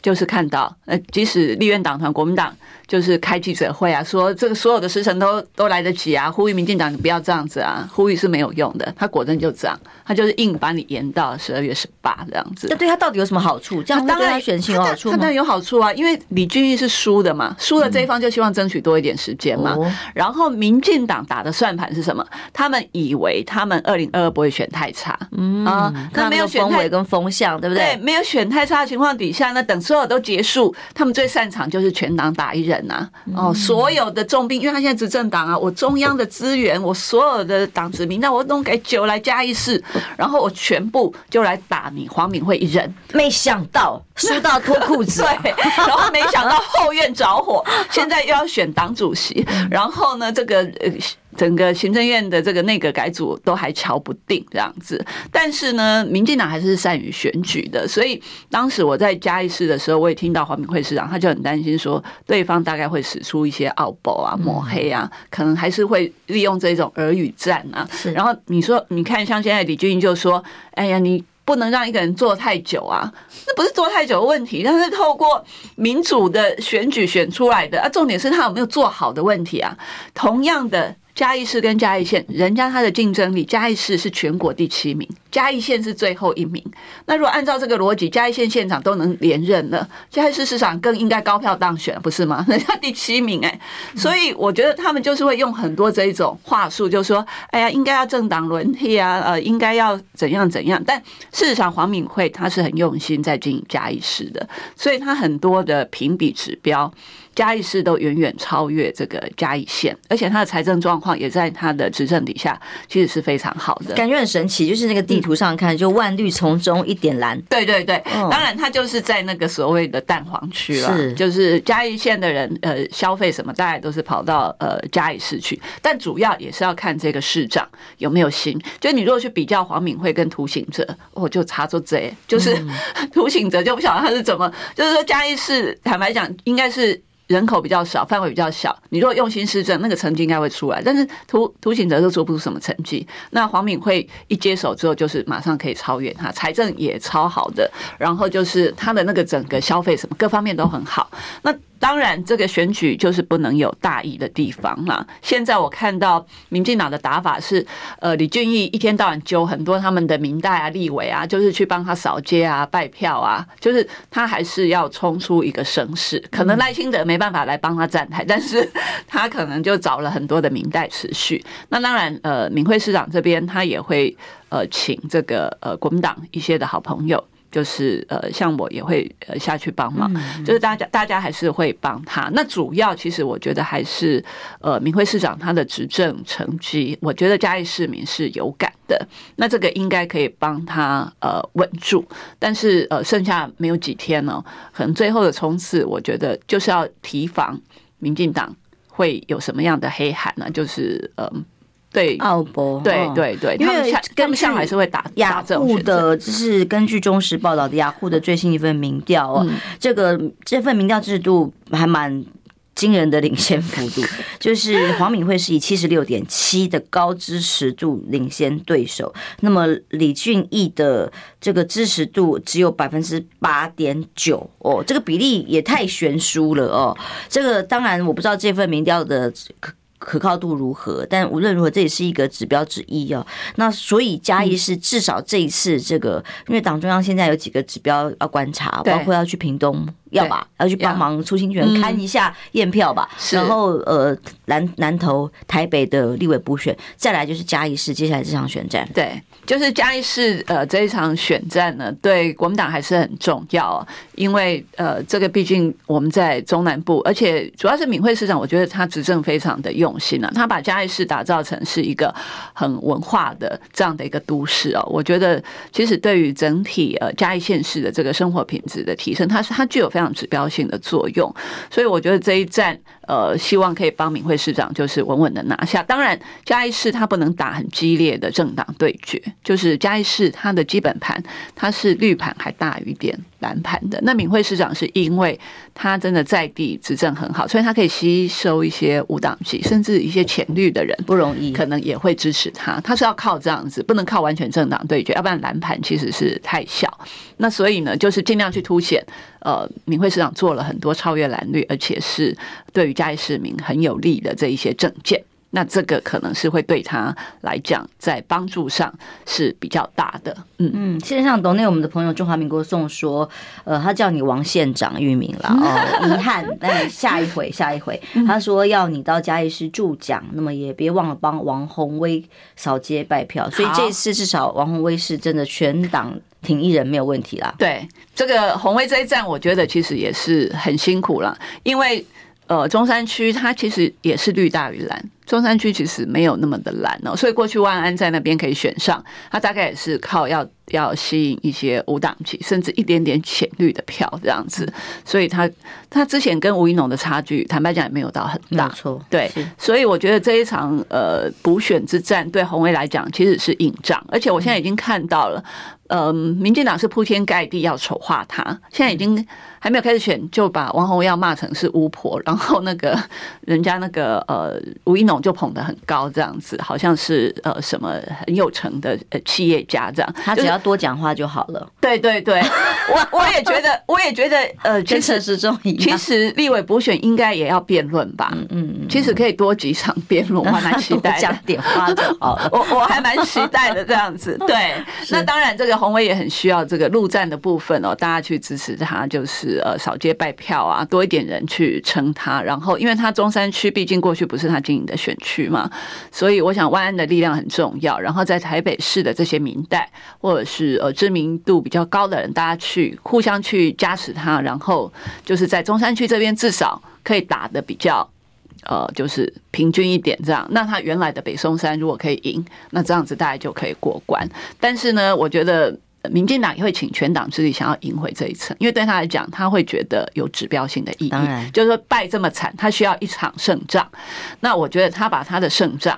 就是看到，呃，即使立院党团国民党。就是开记者会啊，说这个所有的时辰都都来得及啊，呼吁民进党你不要这样子啊，呼吁是没有用的。他果真就这样，他就是硬把你延到十二月十八这样子。那对他到底有什么好处？这样当然选情有好处吗？他当然有好处啊，因为李俊毅是输的嘛，输的这一方就希望争取多一点时间嘛。然后民进党打的算盘是什么？他们以为他们二零二二不会选太差，嗯啊，他没有选太跟风向，对不对？对，没有选太差的情况底下，那等所有都结束，他们最擅长就是全党打一人。呐，哦，所有的重兵，因为他现在执政党啊，我中央的资源，我所有的党子民，那我弄给九来加一市，然后我全部就来打你黄敏惠一人。没想到输到脱裤子，对，然后没想到后院着火，现在又要选党主席，然后呢，这个呃。整个行政院的这个内阁改组都还瞧不定这样子，但是呢，民进党还是善于选举的，所以当时我在嘉义市的时候，我也听到黄敏惠市长，他就很担心说，对方大概会使出一些奥步啊、抹黑啊，可能还是会利用这种耳语战啊。然后你说，你看像现在李俊英就说，哎呀，你不能让一个人做太久啊，那不是做太久的问题，但是透过民主的选举选出来的。啊，重点是他有没有做好的问题啊，同样的。嘉义市跟嘉义县，人家他的竞争力，嘉义市是全国第七名，嘉义县是最后一名。那如果按照这个逻辑，嘉义县县长都能连任了，嘉义市市长更应该高票当选，不是吗？人家第七名哎、欸，所以我觉得他们就是会用很多这一种话术，就是说，哎呀，应该要政党轮替啊，呃，应该要怎样怎样。但事实上，黄敏惠他是很用心在经营嘉义市的，所以他很多的评比指标。嘉义市都远远超越这个嘉义县，而且它的财政状况也在他的执政底下，其实是非常好的。感觉很神奇，就是那个地图上看，就万绿丛中一点蓝。对对对，当然他就是在那个所谓的蛋黄区了，是就是嘉义县的人，呃，消费什么，大概都是跑到呃嘉义市去，但主要也是要看这个市长有没有心。就你如果去比较黄敏惠跟涂行者，我就差出这，就是 涂行者就不晓得他是怎么，就是说嘉义市坦白讲应该是。人口比较少，范围比较小，你如果用心施政，那个成绩应该会出来。但是涂涂景德都做不出什么成绩。那黄敏惠一接手之后，就是马上可以超越他，财政也超好的，然后就是他的那个整个消费什么各方面都很好。那当然，这个选举就是不能有大意的地方啦。现在我看到民进党的打法是，呃，李俊毅一天到晚揪很多他们的民代啊、立委啊，就是去帮他扫街啊、拜票啊，就是他还是要冲出一个声势。可能赖清德没办法来帮他站台，但是他可能就找了很多的民代持续。那当然，呃，敏惠市长这边他也会呃请这个呃国民党一些的好朋友。就是呃，像我也会呃下去帮忙，就是大家大家还是会帮他。那主要其实我觉得还是呃，明惠市长他的执政成绩，我觉得嘉义市民是有感的。那这个应该可以帮他呃稳住。但是呃，剩下没有几天呢，可能最后的冲刺，我觉得就是要提防民进党会有什么样的黑函呢？就是呃。对，奥博，对对对，因为跟上还是会打雅虎的，就是根据中时报道的雅虎的最新一份民调哦，这个这份民调制度还蛮惊人的领先幅度，就是黄敏惠是以七十六点七的高支持度领先对手，那么李俊毅的这个支持度只有百分之八点九哦，这个比例也太悬殊了哦，这个当然我不知道这份民调的。可靠度如何？但无论如何，这也是一个指标之一哦。那所以嘉义是至少这一次这个，因为党中央现在有几个指标要观察，包括要去屏东。要吧，要去帮忙出新权看一下验票吧。然后呃，南南投台北的立委补选，再来就是嘉义市接下来这场选战。对，就是嘉义市呃这一场选战呢，对国民党还是很重要，因为呃这个毕竟我们在中南部，而且主要是敏惠市长，我觉得他执政非常的用心啊，他把嘉义市打造成是一个很文化的这样的一个都市哦。我觉得其实对于整体呃嘉义县市的这个生活品质的提升，它是它具有非常。指标性的作用，所以我觉得这一战，呃，希望可以帮敏慧市长就是稳稳的拿下。当然，嘉义市他不能打很激烈的政党对决，就是嘉义市他的基本盘他是绿盘还大于点蓝盘的。那敏惠市长是因为他真的在地执政很好，所以他可以吸收一些无党籍甚至一些浅绿的人，不容易，可能也会支持他。他是要靠这样子，不能靠完全政党对决，要不然蓝盘其实是太小。那所以呢，就是尽量去凸显，呃，敏惠市长做了很多超越蓝绿，而且是对于嘉义市民很有利的这一些政见。那这个可能是会对他来讲，在帮助上是比较大的。嗯嗯，线上抖内我们的朋友中华民国宋说，呃，他叫你王县长玉明了哦，遗憾，那下一回下一回，他说要你到嘉义市助讲，那么也别忘了帮王鸿威扫街拜票。所以这次至少王鸿威是真的全党挺一人没有问题啦。对，这个鸿威这一站，我觉得其实也是很辛苦了，因为。呃，中山区它其实也是绿大于蓝，中山区其实没有那么的蓝哦，所以过去万安在那边可以选上，他大概也是靠要要吸引一些无党籍，甚至一点点浅绿的票这样子，所以他他之前跟吴怡农的差距，坦白讲也没有到很大，没错，对，所以我觉得这一场呃补选之战对红薇来讲其实是硬仗，而且我现在已经看到了，嗯、呃，民进党是铺天盖地要丑化他，现在已经。还没有开始选，就把王鸿薇要骂成是巫婆，然后那个人家那个呃吴怡农就捧得很高，这样子好像是呃什么很有成的呃企业家这样，他只要多讲话就好了。就是、对对对，我我也觉得，我也觉得呃，跟陈时中一样。其实立委补选应该也要辩论吧？嗯嗯，其实可以多几场辩论，我还蛮期待的。讲点话就好了，我我还蛮期待的这样子。对，那当然这个鸿薇也很需要这个陆战的部分哦，大家去支持他，就是。呃，少街拜票啊，多一点人去撑他。然后，因为他中山区毕竟过去不是他经营的选区嘛，所以我想万安的力量很重要。然后在台北市的这些民代，或者是呃知名度比较高的人，大家去互相去加持他。然后就是在中山区这边，至少可以打得比较呃，就是平均一点这样。那他原来的北松山如果可以赢，那这样子大概就可以过关。但是呢，我觉得。民进党也会请全党之力想要赢回这一层，因为对他来讲，他会觉得有指标性的意义。当然，就是说败这么惨，他需要一场胜仗。那我觉得他把他的胜仗，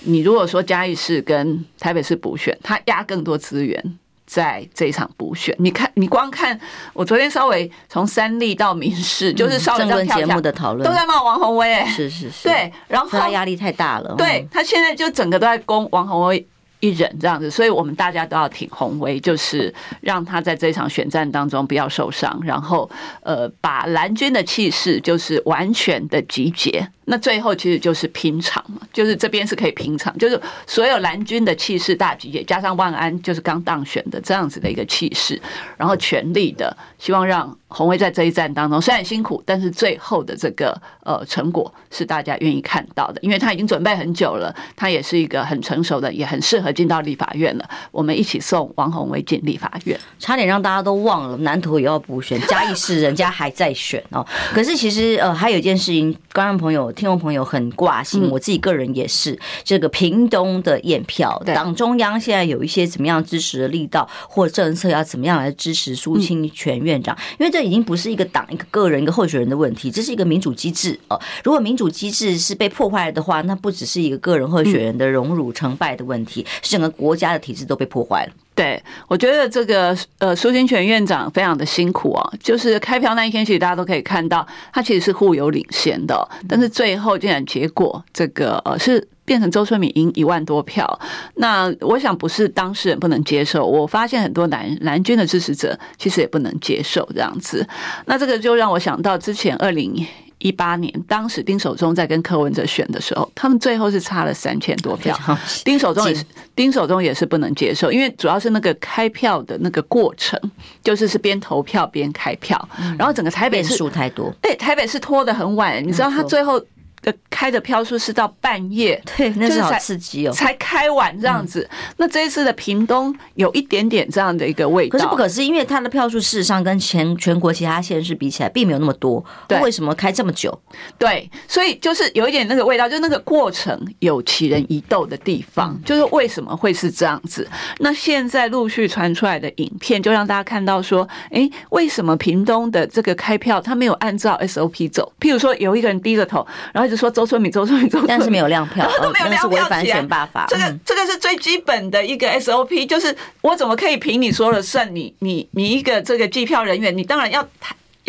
你如果说嘉义市跟台北市补选，他压更多资源在这一场补选。你看，你光看我昨天稍微从三立到民视，就是稍微在节目的讨论都在骂王鸿薇，哎，是是是，对，然后他压力太大了，对他现在就整个都在攻王鸿薇。一人这样子，所以我们大家都要挺宏威，就是让他在这场选战当中不要受伤，然后呃，把蓝军的气势就是完全的集结。那最后其实就是拼场嘛，就是这边是可以拼场，就是所有蓝军的气势大集结，加上万安就是刚当选的这样子的一个气势，然后全力的希望让鸿薇在这一战当中虽然辛苦，但是最后的这个呃成果是大家愿意看到的，因为他已经准备很久了，他也是一个很成熟的，也很适合进到立法院了。我们一起送王鸿薇进立法院，差点让大家都忘了南投也要补选，嘉义市人家还在选哦。可是其实呃还有一件事情，观众朋友。听众朋友很挂心，我自己个人也是。这个屏东的验票，党中央现在有一些怎么样支持的力道或政策，要怎么样来支持苏清泉院长？因为这已经不是一个党、一个个人、一个候选人的问题，这是一个民主机制哦。如果民主机制是被破坏了的话，那不只是一个个人候选人的荣辱成败的问题，是整个国家的体制都被破坏了。对，我觉得这个呃，苏清泉院长非常的辛苦啊。就是开票那一天，其实大家都可以看到，他其实是互有领先的，但是最后竟然结果这个呃是变成周春敏赢一万多票。那我想不是当事人不能接受，我发现很多蓝蓝军的支持者其实也不能接受这样子。那这个就让我想到之前二零。一八年，当时丁守中在跟柯文哲选的时候，他们最后是差了三千多票。丁守中也是，丁守中也是不能接受，因为主要是那个开票的那个过程，就是是边投票边开票，然后整个台北市数太多，对，台北市拖得很晚，你知道他最后。的开的票数是到半夜，对，那是好刺激哦，才开完这样子。那这一次的屏东有一点点这样的一个味道，可是不可思议，因为他的票数事实上跟全全国其他县市比起来，并没有那么多。对，为什么开这么久？对，所以就是有一点那个味道，就那个过程有奇人异斗的地方，就是为什么会是这样子？那现在陆续传出来的影片，就让大家看到说，哎，为什么屏东的这个开票他没有按照 SOP 走？譬如说，有一个人低着头，然后。一直说周春米，周春米，周春米，但是没有亮票，都没有亮票，违反选罢法。这个这个是最基本的一个 SOP，就是我怎么可以凭你说了算？你你你一个这个计票人员，你当然要。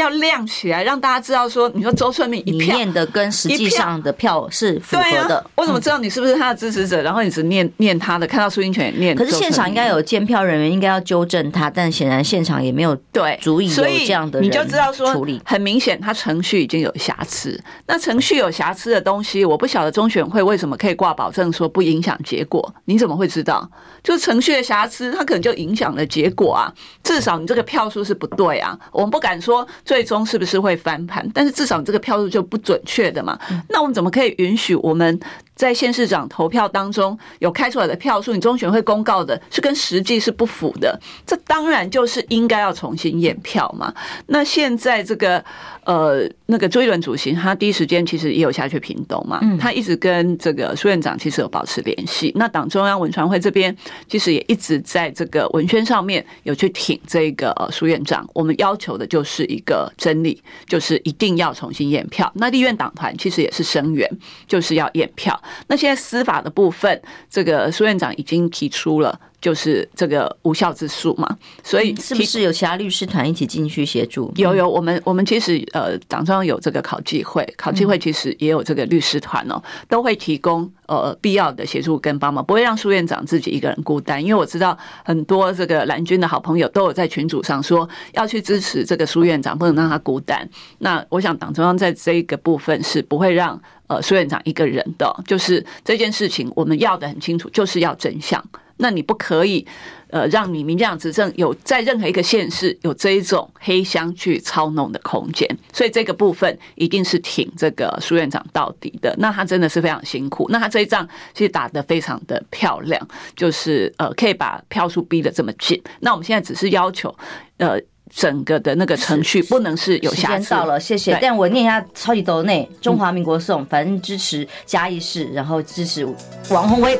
要亮起来，让大家知道说，你说周春明一票念的跟实际上的票是符合的。啊、我怎么知道你是不是他的支持者？然后你只念念他的，看到苏英权也念。可是现场应该有监票人员，应该要纠正他，但显然现场也没有对足以有这样的人，你就知道说处理，很明显他程序已经有瑕疵。那程序有瑕疵的东西，我不晓得中选会为什么可以挂保证说不影响结果？你怎么会知道？就程序的瑕疵，它可能就影响了结果啊。至少你这个票数是不对啊。我们不敢说。最终是不是会翻盘？但是至少这个票数就不准确的嘛。那我们怎么可以允许我们在县市长投票当中有开出来的票数，你中选会公告的是跟实际是不符的？这当然就是应该要重新验票嘛。那现在这个呃，那个周一伦主席他第一时间其实也有下去屏东嘛，他一直跟这个苏院长其实有保持联系。那党中央文传会这边其实也一直在这个文宣上面有去挺这个苏院长。我们要求的就是一个。真理就是一定要重新验票。那立院党团其实也是声援，就是要验票。那现在司法的部分，这个苏院长已经提出了。就是这个无效之诉嘛，所以是不是有其他律师团一起进去协助？有有，我们我们其实呃党中央有这个考纪会，考纪会其实也有这个律师团哦，都会提供呃必要的协助跟帮忙，不会让苏院长自己一个人孤单。因为我知道很多这个蓝军的好朋友都有在群组上说要去支持这个苏院长，不能让他孤单。那我想党中央在这一个部分是不会让呃苏院长一个人的，就是这件事情我们要的很清楚，就是要真相。那你不可以，呃，让你民进党执政有在任何一个县市有这一种黑箱去操弄的空间，所以这个部分一定是挺这个苏院长到底的。那他真的是非常辛苦，那他这一仗其实打得非常的漂亮，就是呃可以把票数逼得这么近。那我们现在只是要求，呃。整个的那个程序不能是有瑕疵。时间到了，谢谢。但我念一下超级多内中华民国颂，反正支持嘉义市，然后支持王鸿薇。